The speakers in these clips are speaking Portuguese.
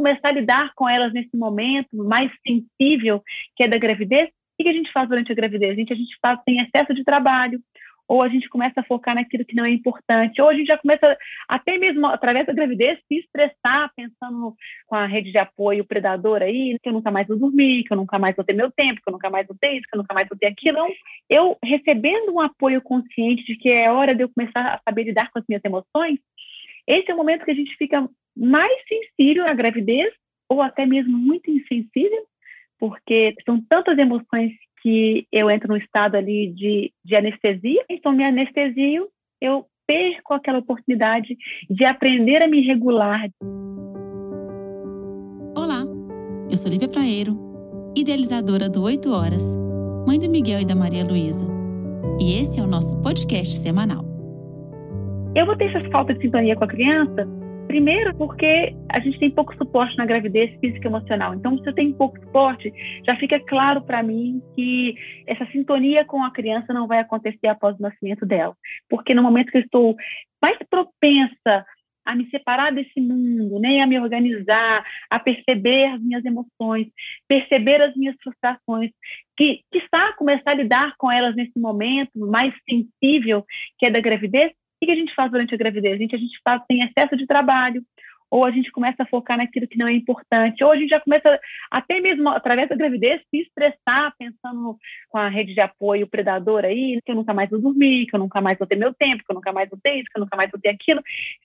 começar a lidar com elas nesse momento mais sensível que é da gravidez, o que a gente faz durante a gravidez? A gente, a gente faz, tem excesso de trabalho, ou a gente começa a focar naquilo que não é importante, ou a gente já começa, até mesmo através da gravidez, se estressar, pensando com a rede de apoio predador aí, que eu nunca mais vou dormir, que eu nunca mais vou ter meu tempo, que eu nunca mais vou ter isso, que eu nunca mais vou ter aquilo. Então, eu recebendo um apoio consciente de que é hora de eu começar a saber lidar com as minhas emoções, esse é o momento que a gente fica mais sensível à gravidez, ou até mesmo muito insensível, porque são tantas emoções que eu entro num estado ali de, de anestesia, então me anestesio, eu perco aquela oportunidade de aprender a me regular. Olá, eu sou Lívia Praeiro, idealizadora do 8 Horas, mãe do Miguel e da Maria Luísa. E esse é o nosso podcast semanal. Eu vou ter essa falta de sintonia com a criança Primeiro, porque a gente tem pouco suporte na gravidez física e emocional. Então, se eu tenho pouco suporte, já fica claro para mim que essa sintonia com a criança não vai acontecer após o nascimento dela. Porque no momento que eu estou mais propensa a me separar desse mundo, né, a me organizar, a perceber as minhas emoções, perceber as minhas frustrações, que está começar a lidar com elas nesse momento mais sensível que é da gravidez, o que a gente faz durante a gravidez? A gente, a gente faz, tem excesso de trabalho, ou a gente começa a focar naquilo que não é importante, ou a gente já começa, até mesmo através da gravidez, se estressar, pensando com a rede de apoio predador aí, que eu nunca mais vou dormir, que eu nunca mais vou ter meu tempo, que eu nunca mais vou ter isso, que eu nunca mais vou ter aquilo,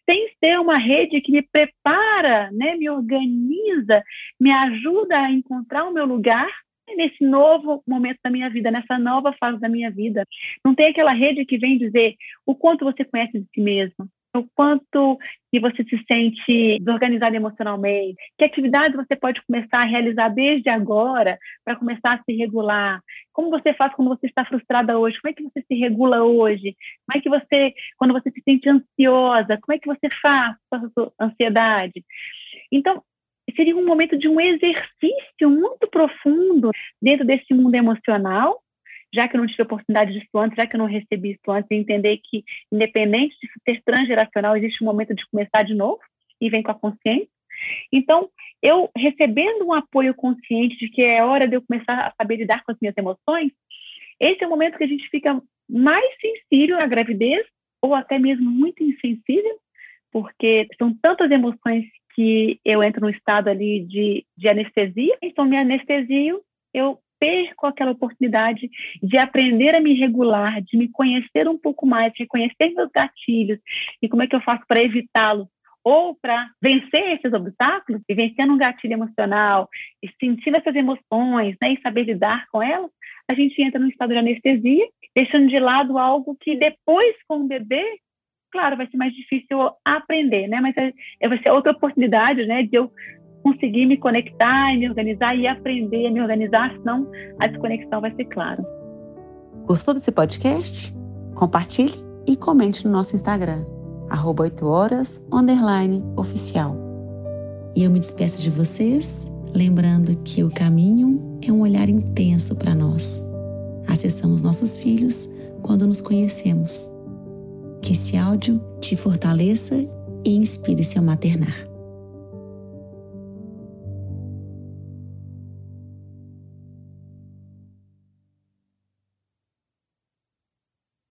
sem ser uma rede que me prepara, né, me organiza, me ajuda a encontrar o meu lugar nesse novo momento da minha vida, nessa nova fase da minha vida. Não tem aquela rede que vem dizer o quanto você conhece de si mesmo, o quanto que você se sente desorganizado emocionalmente, que atividades você pode começar a realizar desde agora para começar a se regular, como você faz quando você está frustrada hoje, como é que você se regula hoje, como é que você, quando você se sente ansiosa, como é que você faz com a sua ansiedade. Então, seria um momento de um exercício muito profundo dentro desse mundo emocional, já que eu não tive oportunidade disso antes, já que eu não recebi isso antes, entender que, independente de ser transgeracional, existe um momento de começar de novo e vem com a consciência. Então, eu recebendo um apoio consciente de que é hora de eu começar a saber lidar com as minhas emoções, esse é o momento que a gente fica mais sensível à gravidez, ou até mesmo muito insensível, porque são tantas emoções que eu entro num estado ali de, de anestesia, então me anestesio, eu perco aquela oportunidade de aprender a me regular, de me conhecer um pouco mais, de conhecer meus gatilhos e como é que eu faço para evitá-los ou para vencer esses obstáculos e vencendo um gatilho emocional e sentindo essas emoções, né, e saber lidar com elas, a gente entra num estado de anestesia, deixando de lado algo que depois com o bebê claro, vai ser mais difícil aprender, né? Mas é, é, vai ser outra oportunidade, né, de eu conseguir me conectar e me organizar e aprender a me organizar, senão a desconexão vai ser clara. Gostou desse podcast? Compartilhe e comente no nosso Instagram, arroba 8 horas, underline, oficial. E eu me despeço de vocês, lembrando que o caminho é um olhar intenso para nós. Acessamos nossos filhos quando nos conhecemos. Que esse áudio te fortaleça e inspire seu maternar.